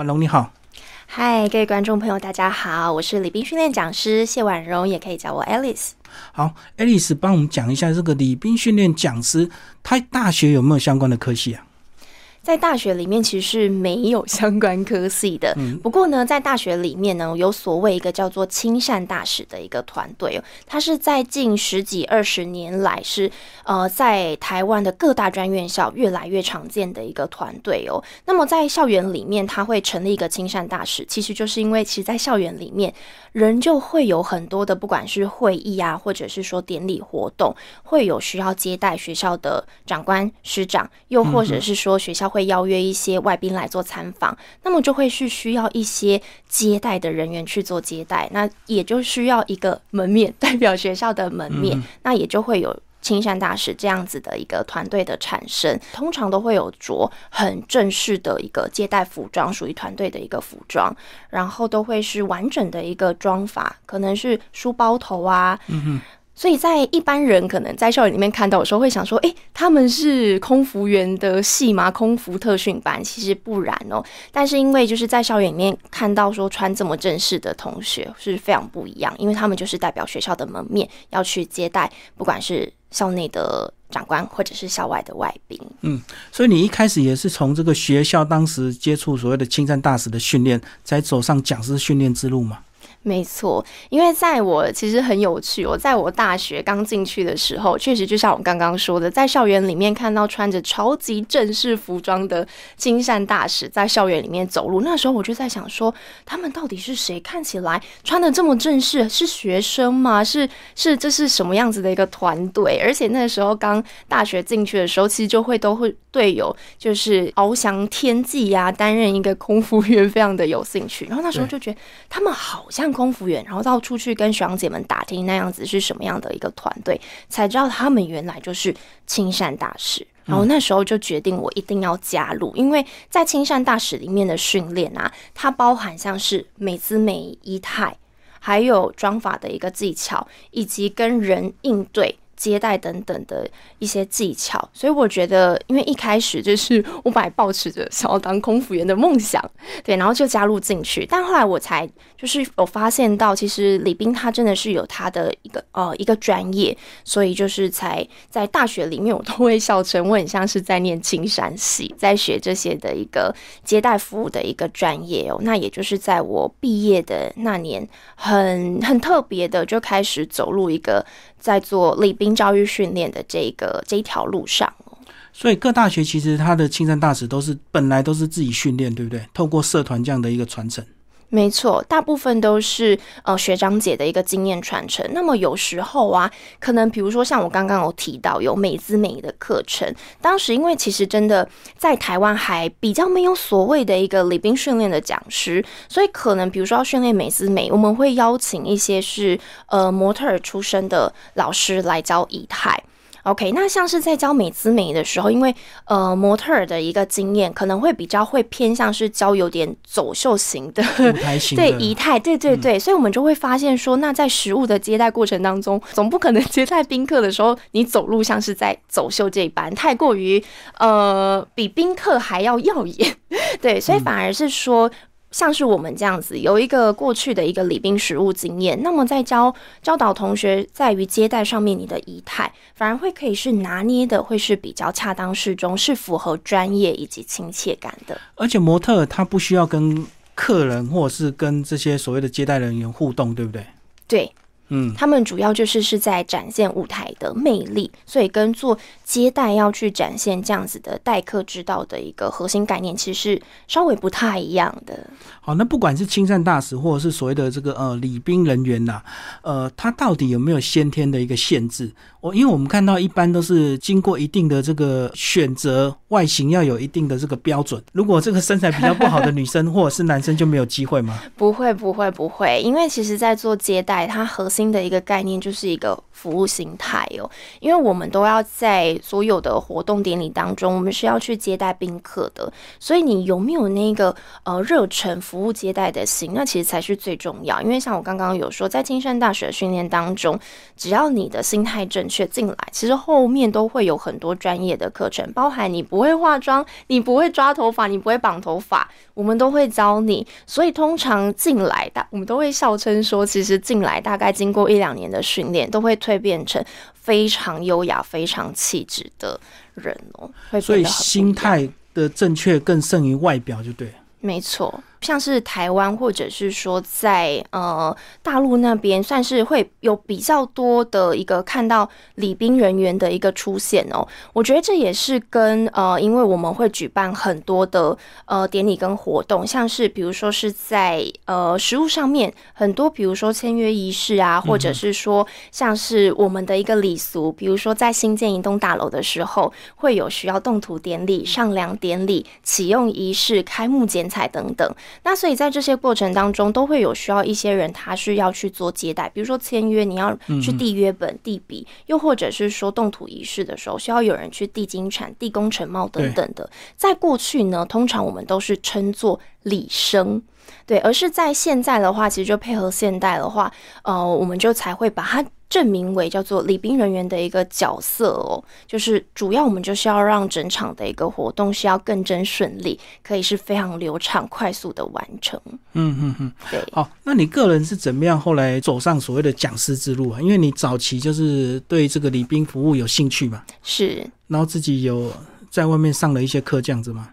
婉龙你好，嗨，各位观众朋友，大家好，我是礼宾训练讲师谢婉容，也可以叫我 Alice。好，Alice 帮我们讲一下这个礼宾训练讲师，他大学有没有相关的科系啊？在大学里面其实是没有相关科系的，不过呢，在大学里面呢，有所谓一个叫做亲善大使的一个团队哦，它是在近十几二十年来是呃在台湾的各大专院校越来越常见的一个团队哦。那么在校园里面，他会成立一个亲善大使，其实就是因为其实，在校园里面，人就会有很多的，不管是会议啊，或者是说典礼活动，会有需要接待学校的长官师长，又或者是说学校。会邀约一些外宾来做参访，那么就会是需要一些接待的人员去做接待，那也就需要一个门面代表学校的门面，那也就会有青山大使这样子的一个团队的产生。通常都会有着很正式的一个接待服装，属于团队的一个服装，然后都会是完整的一个装法，可能是书包头啊。所以在一般人可能在校园里面看到的时候，会想说：“哎，他们是空服员的戏吗？空服特训班？”其实不然哦。但是因为就是在校园里面看到说穿这么正式的同学是非常不一样，因为他们就是代表学校的门面，要去接待不管是校内的长官或者是校外的外宾。嗯，所以你一开始也是从这个学校当时接触所谓的青山大使的训练，才走上讲师训练之路嘛？没错，因为在我其实很有趣。我在我大学刚进去的时候，确实就像我刚刚说的，在校园里面看到穿着超级正式服装的金善大使在校园里面走路。那时候我就在想说，他们到底是谁？看起来穿的这么正式，是学生吗？是是，这是什么样子的一个团队？而且那时候刚大学进去的时候，其实就会都会队友就是翱翔天际呀，担任一个空服员非常的有兴趣。然后那时候就觉得他们好像。空服员，然后到处去跟学长姐们打听那样子是什么样的一个团队，才知道他们原来就是青善大使。然后那时候就决定我一定要加入，因为在青善大使里面的训练啊，它包含像是美姿美仪态，还有妆法的一个技巧，以及跟人应对。接待等等的一些技巧，所以我觉得，因为一开始就是我本来抱持着想要当空服员的梦想，对，然后就加入进去。但后来我才就是有发现到，其实李斌他真的是有他的一个呃一个专业，所以就是才在大学里面，我都会笑称我很像是在念青山系，在学这些的一个接待服务的一个专业哦。那也就是在我毕业的那年，很很特别的就开始走入一个。在做礼教育训练的这个这一条路上所以各大学其实他的青山大使都是本来都是自己训练，对不对？透过社团这样的一个传承。没错，大部分都是呃学长姐的一个经验传承。那么有时候啊，可能比如说像我刚刚有提到有美姿美的课程，当时因为其实真的在台湾还比较没有所谓的一个礼宾训练的讲师，所以可能比如说要训练美姿美，我们会邀请一些是呃模特儿出身的老师来教仪态。OK，那像是在教美姿美的时候，因为呃模特儿的一个经验可能会比较会偏向是教有点走秀型的对仪态，对对对，所以我们就会发现说，那在食物的接待过程当中，总不可能 接待宾客的时候，你走路像是在走秀这一般，太过于呃比宾客还要耀眼，对，所以反而是说。像是我们这样子有一个过去的一个礼宾实务经验，那么在教教导同学在于接待上面，你的仪态反而会可以是拿捏的，会是比较恰当适中，是符合专业以及亲切感的。而且模特他不需要跟客人或者是跟这些所谓的接待人员互动，对不对？对。嗯，他们主要就是是在展现舞台的魅力，所以跟做接待要去展现这样子的待客之道的一个核心概念，其实是稍微不太一样的。好，那不管是亲善大使，或者是所谓的这个呃礼宾人员呐，呃，他到底有没有先天的一个限制？我因为我们看到一般都是经过一定的这个选择，外形要有一定的这个标准。如果这个身材比较不好的女生或者是男生就没有机会吗？不会，不会，不会，因为其实在做接待，它核心。的一个概念就是一个服务心态哦，因为我们都要在所有的活动典礼当中，我们是要去接待宾客的，所以你有没有那个呃热忱服务接待的心，那其实才是最重要。因为像我刚刚有说，在青山大学的训练当中，只要你的心态正确进来，其实后面都会有很多专业的课程，包含你不会化妆，你不会抓头发，你不会绑头发。我们都会教你。所以通常进来大，我们都会笑称说，其实进来大概经过一两年的训练，都会蜕变成非常优雅、非常气质的人哦。所以心态的正确更胜于外表，就对。没错。像是台湾，或者是说在呃大陆那边，算是会有比较多的一个看到礼宾人员的一个出现哦。我觉得这也是跟呃，因为我们会举办很多的呃典礼跟活动，像是比如说是在呃食物上面，很多比如说签约仪式啊，或者是说像是我们的一个礼俗，比如说在新建一栋大楼的时候，会有需要动土典礼、上梁典礼、启用仪式、开幕剪彩等等。那所以在这些过程当中，都会有需要一些人，他是要去做接待，比如说签约，你要去递约本、递笔，又或者是说动土仪式的时候，需要有人去递金铲、递工程帽等等的。在过去呢，通常我们都是称作礼生，对，而是在现在的话，其实就配合现代的话，呃，我们就才会把它。证明为叫做礼宾人员的一个角色哦，就是主要我们就是要让整场的一个活动是要更真顺利，可以是非常流畅、快速的完成。嗯嗯嗯，对。好，那你个人是怎么样后来走上所谓的讲师之路啊？因为你早期就是对这个礼宾服务有兴趣嘛，是。然后自己有在外面上了一些课这样子吗？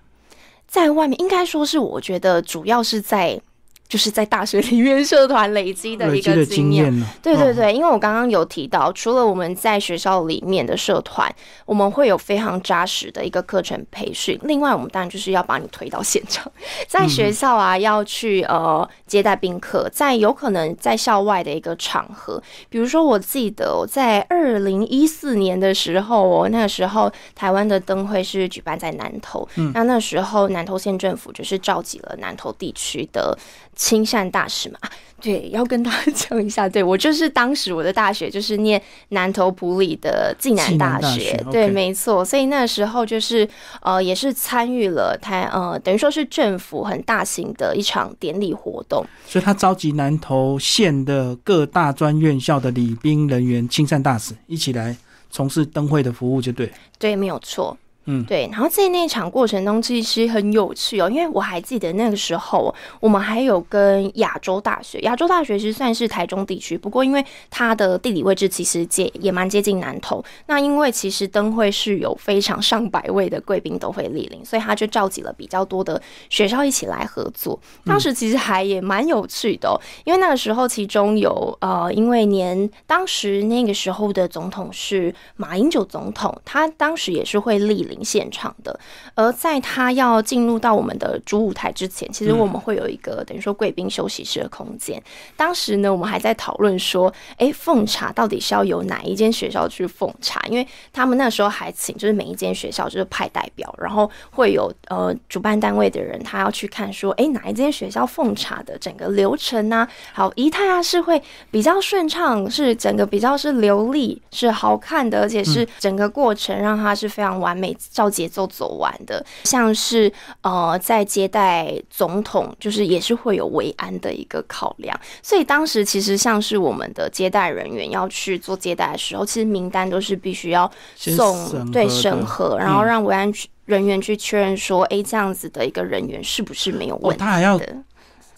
在外面应该说是，我觉得主要是在。就是在大学里面社团累积的一个经验，对对对，因为我刚刚有提到，除了我们在学校里面的社团，我们会有非常扎实的一个课程培训，另外我们当然就是要把你推到现场，在学校啊要去呃接待宾客，在有可能在校外的一个场合，比如说我记得我在二零一四年的时候，我那个时候台湾的灯会是举办在南投，那那时候南投县政府就是召集了南投地区的。亲善大使嘛，对，要跟大家讲一下，对我就是当时我的大学就是念南投埔里的暨南大学，对，没错，所以那时候就是呃，也是参与了台呃，等于说是政府很大型的一场典礼活动，所以他召集南投县的各大专院校的礼宾人员、亲善大使一起来从事灯会的服务，就对，对，没有错。嗯，对，然后在那场过程中，其实很有趣哦，因为我还记得那个时候，我们还有跟亚洲大学，亚洲大学其实算是台中地区，不过因为它的地理位置其实接也蛮接近南投，那因为其实灯会是有非常上百位的贵宾都会莅临，所以他就召集了比较多的学校一起来合作。当时其实还也蛮有趣的，因为那个时候其中有呃，因为年当时那个时候的总统是马英九总统，他当时也是会莅临。现场的，而在他要进入到我们的主舞台之前，其实我们会有一个等于说贵宾休息室的空间。当时呢，我们还在讨论说，哎，奉茶到底是要由哪一间学校去奉茶？因为他们那时候还请，就是每一间学校就是派代表，然后会有呃主办单位的人，他要去看说，哎，哪一间学校奉茶的整个流程啊，好仪态啊，是会比较顺畅，是整个比较是流利，是好看的，而且是整个过程让它是非常完美。照节奏走完的，像是呃，在接待总统，就是也是会有维安的一个考量，所以当时其实像是我们的接待人员要去做接待的时候，其实名单都是必须要送对审核，然后让维安人员去确认说，哎，这样子的一个人员是不是没有问题？他还要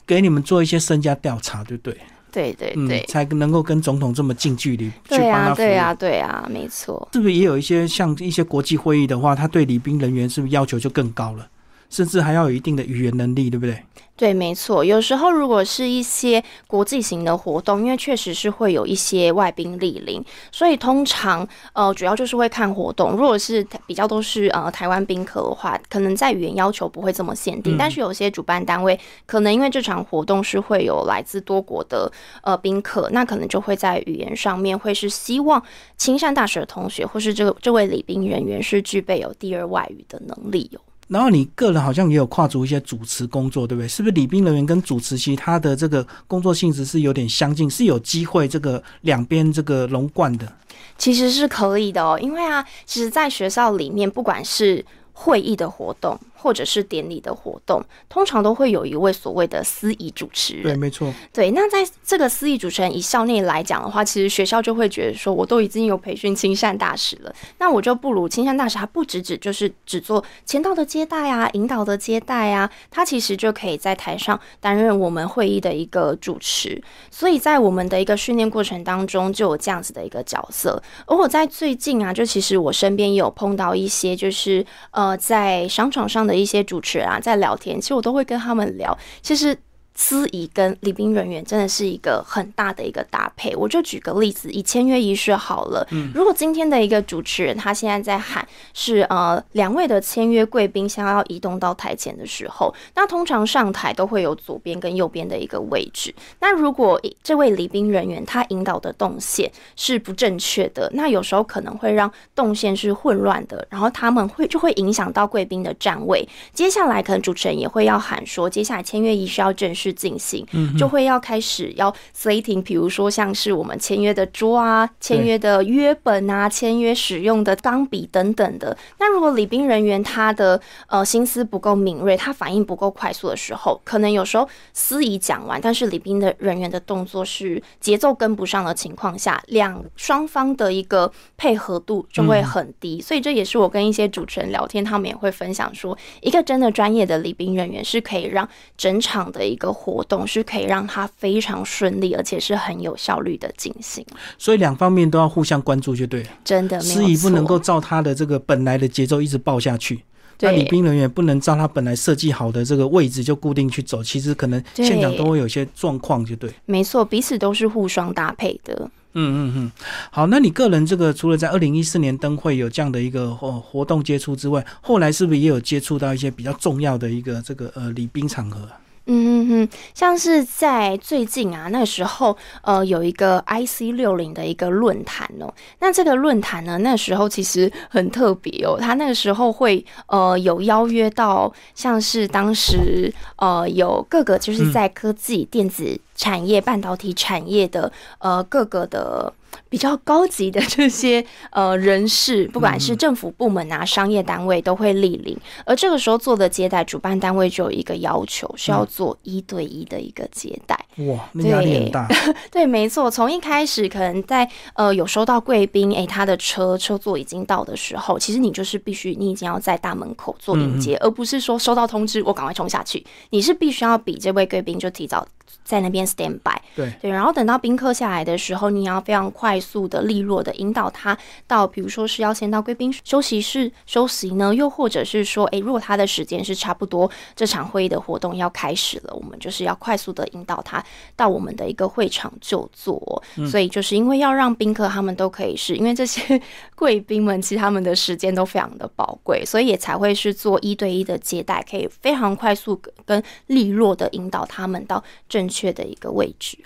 给你们做一些身家调查，对不对？对对对，才能够跟总统这么近距离去帮他对啊，对啊，没错。是不是也有一些像一些国际会议的话，他对礼宾人员是不是要求就更高了？甚至还要有一定的语言能力，对不对？对，没错。有时候如果是一些国际型的活动，因为确实是会有一些外宾莅临，所以通常呃主要就是会看活动。如果是比较都是呃台湾宾客的话，可能在语言要求不会这么限定。但是有些主办单位可能因为这场活动是会有来自多国的呃宾客，那可能就会在语言上面会是希望青山大学的同学或是这个这位礼宾人员是具备有第二外语的能力哟。然后你个人好像也有跨足一些主持工作，对不对？是不是礼宾人员跟主持其实他的这个工作性质是有点相近，是有机会这个两边这个融贯的？其实是可以的哦，因为啊，其实，在学校里面，不管是会议的活动，或者是典礼的活动，通常都会有一位所谓的司仪主持人。对，没错。对，那在这个司仪主持人以校内来讲的话，其实学校就会觉得说，我都已经有培训亲善大使了，那我就不如亲善大使，他不只只就是只做签到的接待啊、引导的接待啊，他其实就可以在台上担任我们会议的一个主持。所以在我们的一个训练过程当中，就有这样子的一个角色。而我在最近啊，就其实我身边也有碰到一些，就是呃，在商场上的一些主持人啊，在聊天，其实我都会跟他们聊，其实。司仪跟礼宾人员真的是一个很大的一个搭配。我就举个例子，以签约仪式好了。嗯，如果今天的一个主持人他现在在喊是呃两位的签约贵宾想要移动到台前的时候，那通常上台都会有左边跟右边的一个位置。那如果这位礼宾人员他引导的动线是不正确的，那有时候可能会让动线是混乱的，然后他们会就会影响到贵宾的站位。接下来可能主持人也会要喊说，接下来签约仪式要正式。进行，就会要开始要 slating，比如说像是我们签约的桌啊、签约的约本啊、签约使用的钢笔等等的。那如果礼宾人员他的呃心思不够敏锐，他反应不够快速的时候，可能有时候司仪讲完，但是礼宾的人员的动作是节奏跟不上的情况下，两双方的一个配合度就会很低。所以这也是我跟一些主持人聊天，他们也会分享说，一个真的专业的礼宾人员是可以让整场的一个。活动是可以让它非常顺利，而且是很有效率的进行。所以两方面都要互相关注，就对了。真的，司仪不能够照他的这个本来的节奏一直报下去，那礼宾人员不能照他本来设计好的这个位置就固定去走。其实可能现场都会有些状况，就对。没错，彼此都是互双搭配的。嗯嗯嗯，好，那你个人这个除了在二零一四年灯会有这样的一个活活动接触之外，后来是不是也有接触到一些比较重要的一个这个呃礼宾场合？嗯嗯嗯，像是在最近啊，那时候呃有一个 IC 六零的一个论坛哦，那这个论坛呢，那时候其实很特别哦，他那个时候会呃有邀约到像是当时呃有各个就是在科技电子产业、半导体产业的呃各个的。比较高级的这些 呃人士，不管是政府部门啊、商业单位，都会莅临。而这个时候做的接待，主办单位就有一个要求，是要做一对一的一个接待。哇，压力很大。对，没错。从一开始，可能在呃有收到贵宾，哎，他的车车座已经到的时候，其实你就是必须，你已经要在大门口做迎接，而不是说收到通知我赶快冲下去。你是必须要比这位贵宾就提早。在那边 stand by，对。对，然后等到宾客下来的时候，你要非常快速的、利落的引导他到，比如说是要先到贵宾休息室休息呢，又或者是说，诶，如果他的时间是差不多，这场会议的活动要开始了，我们就是要快速的引导他到我们的一个会场就坐。所以就是因为要让宾客他们都可以是因为这些贵宾们其实他们的时间都非常的宝贵，所以也才会是做一对一的接待，可以非常快速跟利落的引导他们到正确。的一个位置。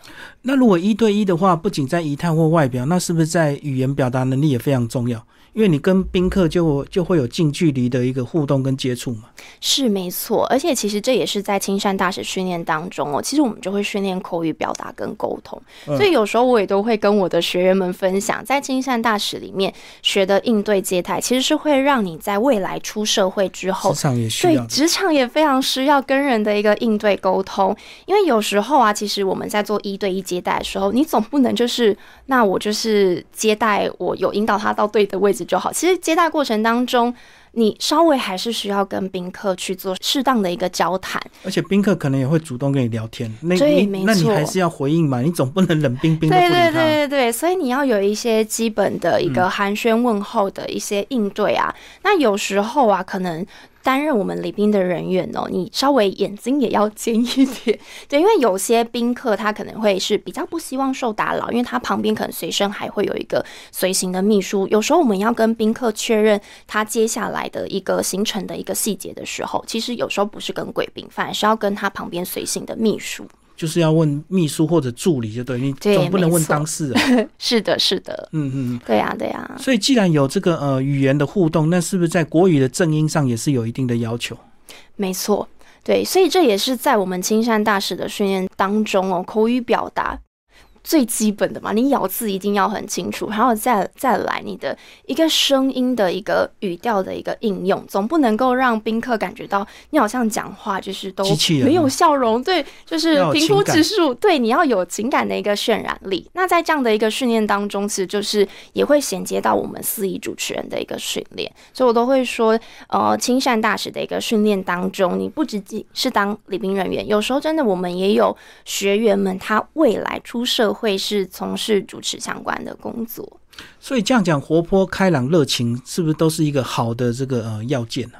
那如果一对一的话，不仅在仪态或外表，那是不是在语言表达能力也非常重要？因为你跟宾客就就会有近距离的一个互动跟接触嘛，是没错。而且其实这也是在青山大使训练当中哦，其实我们就会训练口语表达跟沟通。所以有时候我也都会跟我的学员们分享，在青山大使里面学的应对接待，其实是会让你在未来出社会之后，职场也需要，对职场也非常需要跟人的一个应对沟通。因为有时候啊，其实我们在做一对一接待的时候，你总不能就是那我就是接待我有引导他到对的位置。就好。其实接待过程当中，你稍微还是需要跟宾客去做适当的一个交谈，而且宾客可能也会主动跟你聊天。那你那你还是要回应嘛？你总不能冷冰冰的对对对对对，所以你要有一些基本的一个寒暄问候的一些应对啊。那有时候啊，可能。担任我们礼宾的人员哦，你稍微眼睛也要尖一点，对，因为有些宾客他可能会是比较不希望受打扰，因为他旁边可能随身还会有一个随行的秘书。有时候我们要跟宾客确认他接下来的一个行程的一个细节的时候，其实有时候不是跟贵宾，反而是要跟他旁边随行的秘书。就是要问秘书或者助理，就对你总不能问当事人。是的，是的，嗯嗯，对呀，对呀。所以既然有这个呃语言的互动，那是不是在国语的正音上也是有一定的要求？没错，对，所以这也是在我们青山大使的训练当中哦，口语表达。最基本的嘛，你咬字一定要很清楚，然后再再来你的一个声音的一个语调的一个应用，总不能够让宾客感觉到你好像讲话就是都没有笑容，对，就是平铺直述，对，你要有情感的一个渲染力。那在这样的一个训练当中，其实就是也会衔接到我们司仪主持人的一个训练，所以我都会说，呃，亲善大使的一个训练当中，你不仅仅是当礼宾人员，有时候真的我们也有学员们，他未来出社会是从事主持相关的工作，所以这样讲，活泼、开朗、热情，是不是都是一个好的这个呃要件呢？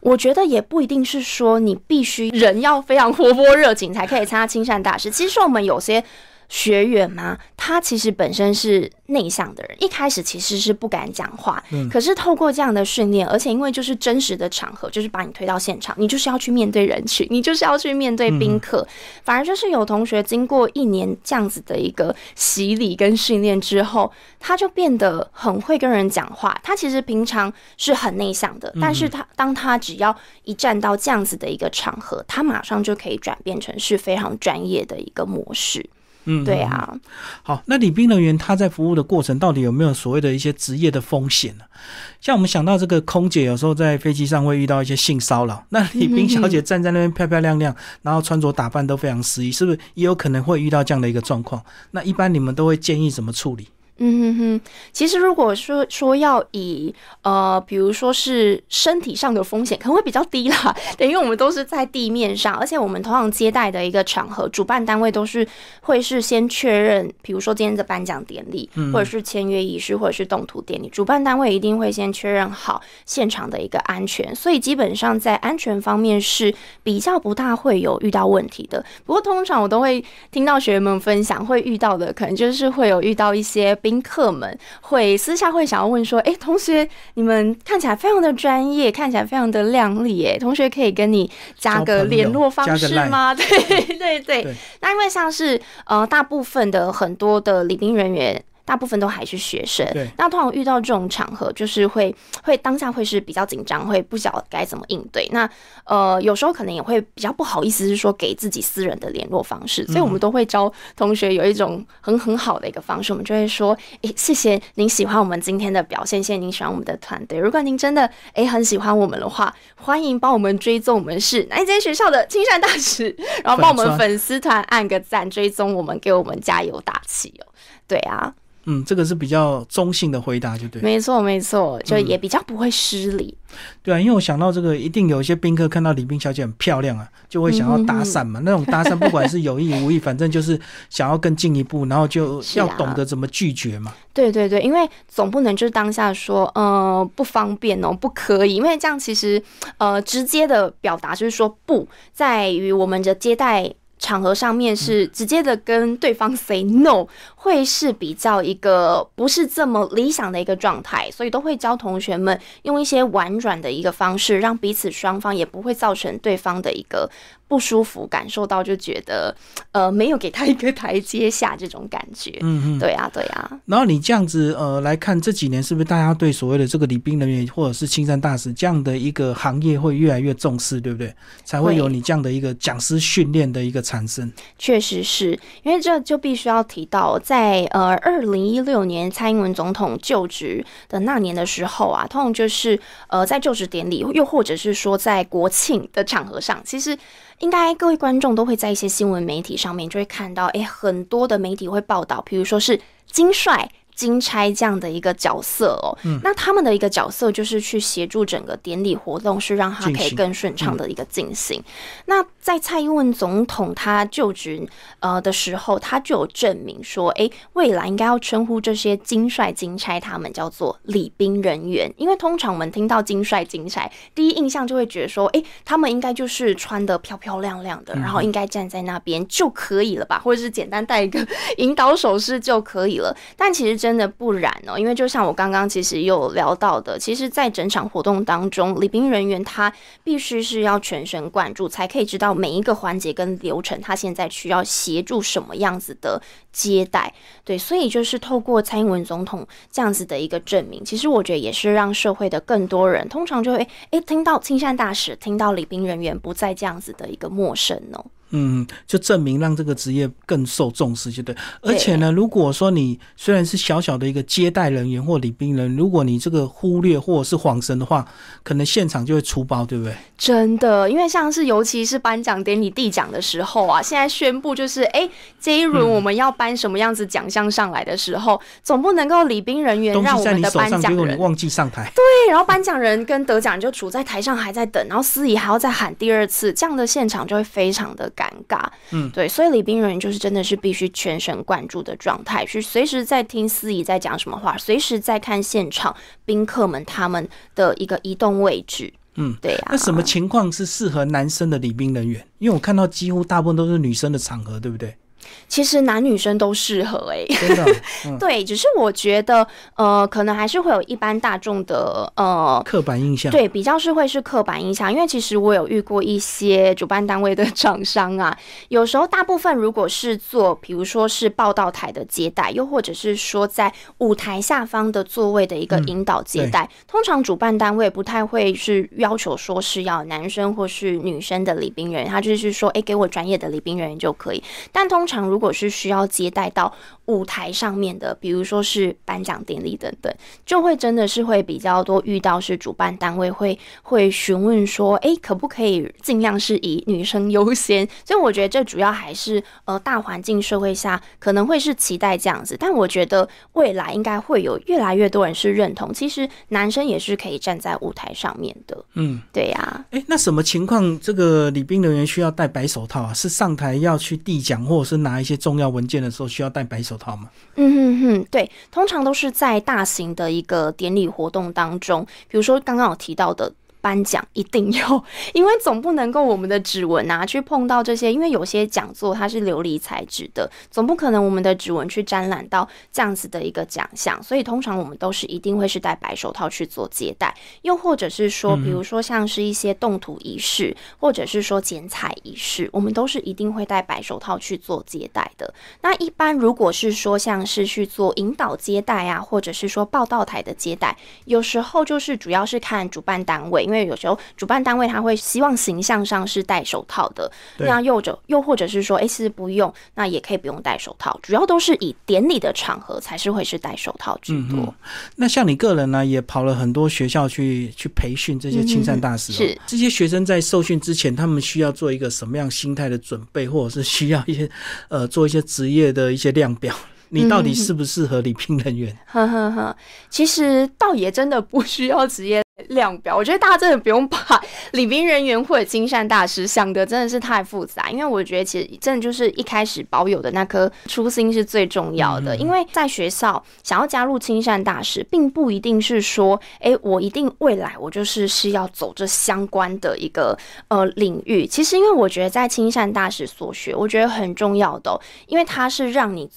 我觉得也不一定是说你必须人要非常活泼热情才可以参加亲善大师。其实我们有些。学员吗？他其实本身是内向的人，一开始其实是不敢讲话。嗯，可是透过这样的训练，而且因为就是真实的场合，就是把你推到现场，你就是要去面对人群，你就是要去面对宾客。反而就是有同学经过一年这样子的一个洗礼跟训练之后，他就变得很会跟人讲话。他其实平常是很内向的，但是他当他只要一站到这样子的一个场合，他马上就可以转变成是非常专业的一个模式。嗯，对啊。好，那礼宾人员他在服务的过程，到底有没有所谓的一些职业的风险呢？像我们想到这个空姐，有时候在飞机上会遇到一些性骚扰，那礼宾小姐站在那边漂漂亮亮，然后穿着打扮都非常适宜，是不是也有可能会遇到这样的一个状况？那一般你们都会建议怎么处理？嗯哼哼，其实如果说说要以呃，比如说是身体上的风险，可能会比较低啦。等于我们都是在地面上，而且我们通常接待的一个场合，主办单位都是会是先确认，比如说今天的颁奖典礼，或者是签约仪式，或者是动图典礼，主办单位一定会先确认好现场的一个安全，所以基本上在安全方面是比较不大会有遇到问题的。不过通常我都会听到学员们分享，会遇到的可能就是会有遇到一些。宾客们会私下会想要问说：“哎，同学，你们看起来非常的专业，看起来非常的靓丽，哎，同学可以跟你加个联络方式吗？” 对对对，那因为像是呃，大部分的很多的礼宾人员。大部分都还是学生，那通常遇到这种场合，就是会会当下会是比较紧张，会不晓得该怎么应对。那呃，有时候可能也会比较不好意思，是说给自己私人的联络方式。所以我们都会教同学有一种很很好的一个方式，我们就会说：诶，谢谢您喜欢我们今天的表现，谢谢您喜欢我们的团队。如果您真的诶很喜欢我们的话，欢迎帮我们追踪我们是哪一间学校的青山大使，然后帮我们粉丝团按个赞，追踪我们，给我们加油打气哦。对啊。嗯，这个是比较中性的回答，就对。没错，没错，就也比较不会失礼。对啊，因为我想到这个，一定有一些宾客看到李宾小姐很漂亮啊，就会想要搭讪嘛。那种搭讪，不管是有意无意，反正就是想要更进一步，然后就要 懂得怎么拒绝嘛。对对对，因为总不能就是当下说，呃，不方便哦，不可以，因为这样其实，呃，直接的表达就是说不，在于我们的接待。场合上面是直接的跟对方 say no，会是比较一个不是这么理想的一个状态，所以都会教同学们用一些婉转的一个方式，让彼此双方也不会造成对方的一个。不舒服，感受到就觉得，呃，没有给他一个台阶下这种感觉。嗯嗯，对啊，对啊。然后你这样子，呃，来看这几年是不是大家对所谓的这个礼宾人员或者是青山大使这样的一个行业会越来越重视，对不对？才会有你这样的一个讲师训练的一个产生。确实是因为这就必须要提到，在呃二零一六年蔡英文总统就职的那年的时候啊，通常就是呃在就职典礼，又或者是说在国庆的场合上，其实。应该各位观众都会在一些新闻媒体上面就会看到，哎，很多的媒体会报道，比如说是金帅。金钗这样的一个角色哦，那他们的一个角色就是去协助整个典礼活动，是让他可以更顺畅的一个进行。那在蔡英文总统他就职呃的时候，他就有证明说，哎，未来应该要称呼这些金帅金钗他们叫做礼宾人员，因为通常我们听到金帅金钗，第一印象就会觉得说，哎，他们应该就是穿的漂漂亮亮的，然后应该站在那边就可以了吧，或者是简单带一个 引导手势就可以了。但其实真真的不然哦，因为就像我刚刚其实有聊到的，其实，在整场活动当中，礼宾人员他必须是要全神贯注，才可以知道每一个环节跟流程，他现在需要协助什么样子的接待。对，所以就是透过蔡英文总统这样子的一个证明，其实我觉得也是让社会的更多人，通常就会诶听到亲善大使，听到礼宾人员不再这样子的一个陌生哦。嗯，就证明让这个职业更受重视，就对。而且呢，如果说你虽然是小小的一个接待人员或礼宾人，如果你这个忽略或者是晃神的话，可能现场就会出包，对不对？真的，因为像是尤其是颁奖典礼递奖的时候啊，现在宣布就是哎，这一轮我们要颁什么样子奖项上来的时候，总不能够礼宾人员让我们的颁奖人忘记上台，对，然后颁奖人跟得奖人就处在台上还在等，然后司仪还要再喊第二次，这样的现场就会非常的。尴尬，嗯，对，所以礼宾人员就是真的是必须全神贯注的状态，去随时在听司仪在讲什么话，随时在看现场宾客们他们的一个移动位置，嗯，对呀。那什么情况是适合男生的礼宾人员？因为我看到几乎大部分都是女生的场合，对不对？其实男女生都适合哎，真的，对，只是我觉得呃，可能还是会有一般大众的呃刻板印象，对，比较是会是刻板印象，因为其实我有遇过一些主办单位的厂商啊，有时候大部分如果是做，比如说是报道台的接待，又或者是说在舞台下方的座位的一个引导接待，通常主办单位不太会是要求说是要男生或是女生的礼宾人，他就是说，哎，给我专业的礼宾人员就可以，但通常如果是需要接待到舞台上面的，比如说是颁奖典礼等等，就会真的是会比较多遇到是主办单位会会询问说，哎，可不可以尽量是以女生优先？所以我觉得这主要还是呃大环境社会下可能会是期待这样子，但我觉得未来应该会有越来越多人是认同，其实男生也是可以站在舞台上面的。嗯，对呀。哎，那什么情况这个礼宾人员需要戴白手套啊？是上台要去递奖，或者是拿一些重要文件的时候需要戴白手套吗？嗯哼哼，对，通常都是在大型的一个典礼活动当中，比如说刚刚有提到的。颁奖一定要，因为总不能够我们的指纹啊去碰到这些，因为有些讲座它是琉璃材质的，总不可能我们的指纹去沾染到这样子的一个奖项，所以通常我们都是一定会是戴白手套去做接待，又或者是说，比如说像是一些动土仪式，或者是说剪彩仪式，我们都是一定会戴白手套去做接待的。那一般如果是说像是去做引导接待啊，或者是说报道台的接待，有时候就是主要是看主办单位。因为有时候主办单位他会希望形象上是戴手套的，那又者又或者是说，哎，是不用，那也可以不用戴手套，主要都是以典礼的场合才是会是戴手套居多。那像你个人呢，也跑了很多学校去去培训这些青善大使，是这些学生在受训之前，他们需要做一个什么样心态的准备，或者是需要一些呃做一些职业的一些量表？你到底适不适合礼聘人员？呵呵呵，其实倒也真的不需要职业。量表，我觉得大家真的不用把礼宾人员或者亲善大师想的真的是太复杂，因为我觉得其实真的就是一开始保有的那颗初心是最重要的。因为在学校想要加入亲善大师，并不一定是说，哎，我一定未来我就是是要走这相关的一个呃领域。其实，因为我觉得在亲善大师所学，我觉得很重要的，因为它是让你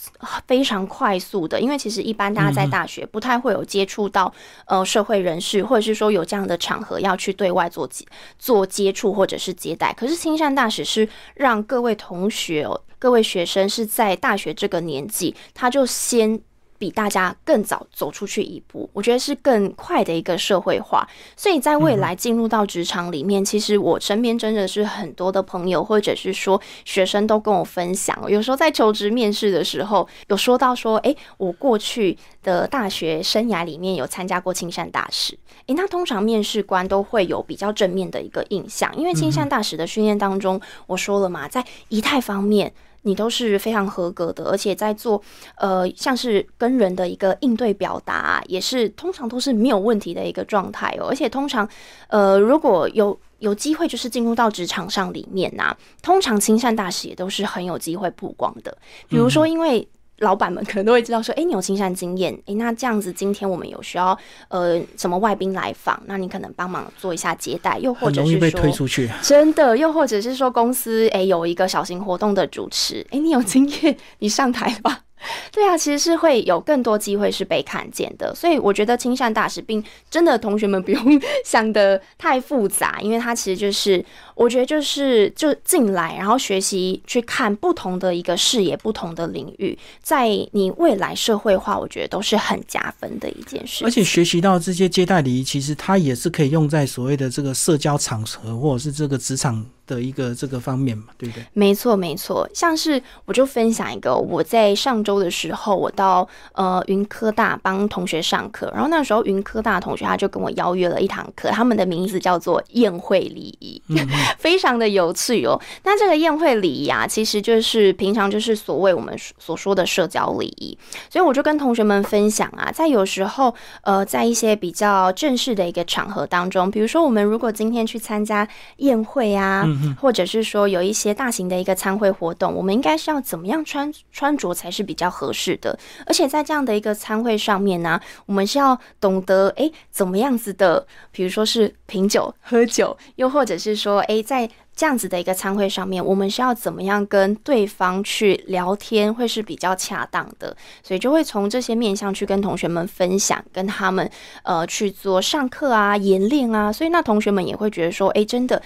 非常快速的。因为其实一般大家在大学不太会有接触到呃社会人士，或者是说。有这样的场合要去对外做接做接触或者是接待，可是青善大使是让各位同学、各位学生是在大学这个年纪，他就先。比大家更早走出去一步，我觉得是更快的一个社会化。所以在未来进入到职场里面，其实我身边真的是很多的朋友，或者是说学生都跟我分享，有时候在求职面试的时候，有说到说，哎，我过去的大学生涯里面有参加过青山大使，诶，那通常面试官都会有比较正面的一个印象，因为青山大使的训练当中，我说了嘛，在仪态方面。你都是非常合格的，而且在做呃，像是跟人的一个应对表达，也是通常都是没有问题的一个状态哦。而且通常，呃，如果有有机会就是进入到职场上里面呐，通常亲善大使也都是很有机会曝光的。比如说，因为。老板们可能都会知道说，哎，你有亲善经验，哎，那这样子，今天我们有需要呃什么外宾来访，那你可能帮忙做一下接待，又或者是被推出去，真的，又或者是说公司哎有一个小型活动的主持，哎，你有经验，你上台吧。对啊，其实是会有更多机会是被看见的，所以我觉得亲善大使并真的同学们不用 想的太复杂，因为它其实就是我觉得就是就进来，然后学习去看不同的一个视野、不同的领域，在你未来社会化，我觉得都是很加分的一件事。而且学习到这些接待礼仪，其实它也是可以用在所谓的这个社交场合或者是这个职场的一个这个方面嘛，对不对？没错，没错。像是我就分享一个，我在上周的时候，我到呃云科大帮同学上课，然后那时候云科大同学他就跟我邀约了一堂课，他们的名字叫做宴会礼仪，非常的有趣哦。那这个宴会礼仪啊，其实就是平常就是所谓我们所说的社交礼仪，所以我就跟同学们分享啊，在有时候呃，在一些比较正式的一个场合当中，比如说我们如果今天去参加宴会啊。或者是说有一些大型的一个参会活动，我们应该是要怎么样穿穿着才是比较合适的？而且在这样的一个参会上面呢，我们是要懂得诶怎么样子的，比如说是品酒喝酒，又或者是说诶在这样子的一个参会上面，我们是要怎么样跟对方去聊天，会是比较恰当的。所以就会从这些面向去跟同学们分享，跟他们呃去做上课啊、演练啊，所以那同学们也会觉得说，诶，真的。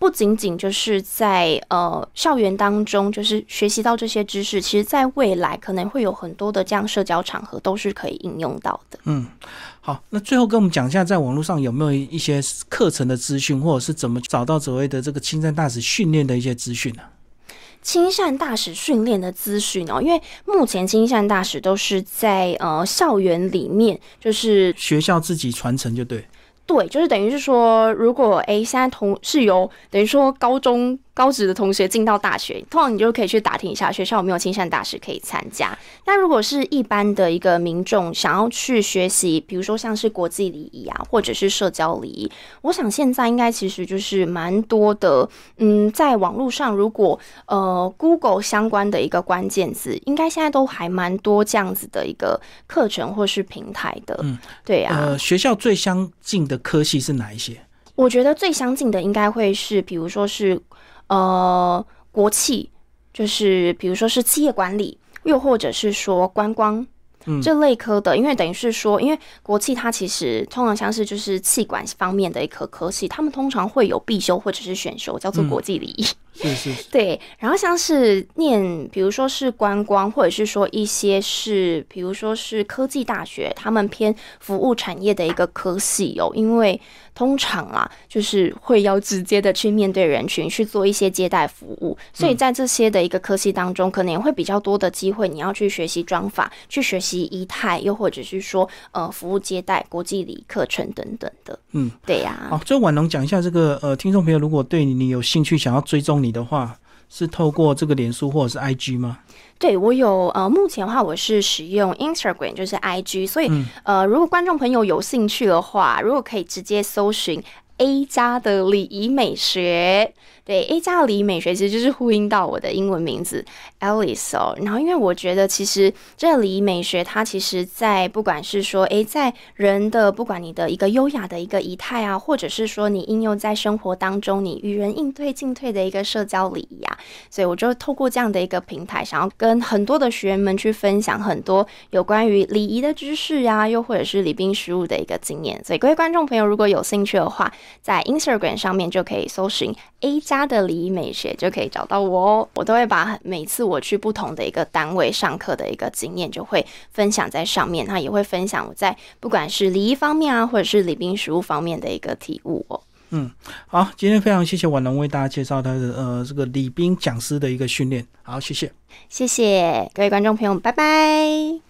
不仅仅就是在呃校园当中，就是学习到这些知识，其实在未来可能会有很多的这样社交场合都是可以应用到的。嗯，好，那最后跟我们讲一下，在网络上有没有一些课程的资讯，或者是怎么找到所谓的这个亲善大使训练的一些资讯呢？亲善大使训练的资讯哦，因为目前亲善大使都是在呃校园里面，就是学校自己传承就对。对，就是等于是说，如果诶现在同是由等于说高中。高职的同学进到大学，通常你就可以去打听一下学校有没有青善大使可以参加。那如果是一般的一个民众想要去学习，比如说像是国际礼仪啊，或者是社交礼仪，我想现在应该其实就是蛮多的。嗯，在网络上，如果呃 Google 相关的一个关键字，应该现在都还蛮多这样子的一个课程或是平台的。嗯，对啊。呃，学校最相近的科系是哪一些？我觉得最相近的应该会是，比如说是。呃，国企就是比如说是企业管理，又或者是说观光这类科的，因为等于是说，因为国企它其实通常像是就是气管方面的一科科系，他们通常会有必修或者是选修，叫做国际礼仪。是是。对，然后像是念，比如说是观光，或者是说一些是，比如说是科技大学，他们偏服务产业的一个科系哦，因为。通常啊，就是会要直接的去面对人群，去做一些接待服务，所以在这些的一个科系当中，可能也会比较多的机会，你要去学习装法，去学习仪态，又或者是说呃服务接待、国际礼课程等等的。嗯，对呀。好，最后婉龙讲一下这个呃，听众朋友如果对你有兴趣，想要追踪你的话，是透过这个脸书或者是 IG 吗？对我有呃，目前的话我是使用 Instagram，就是 IG，所以呃，如果观众朋友有兴趣的话，如果可以直接搜寻 A 加的礼仪美学。对 A 加礼仪美学其实就是呼应到我的英文名字 Alice 哦，然后因为我觉得其实这礼仪美学它其实在不管是说诶，在人的不管你的一个优雅的一个仪态啊，或者是说你应用在生活当中你与人应对进退的一个社交礼仪啊，所以我就透过这样的一个平台，想要跟很多的学员们去分享很多有关于礼仪的知识啊，又或者是礼宾食物的一个经验。所以各位观众朋友如果有兴趣的话，在 Instagram 上面就可以搜寻 A 加。的礼仪美学就可以找到我哦，我都会把每次我去不同的一个单位上课的一个经验，就会分享在上面。那也会分享我在不管是礼仪方面啊，或者是礼宾食物方面的一个体悟哦。嗯，好，今天非常谢谢婉龙为大家介绍他的呃这个礼宾讲师的一个训练。好，谢谢，谢谢各位观众朋友，拜拜。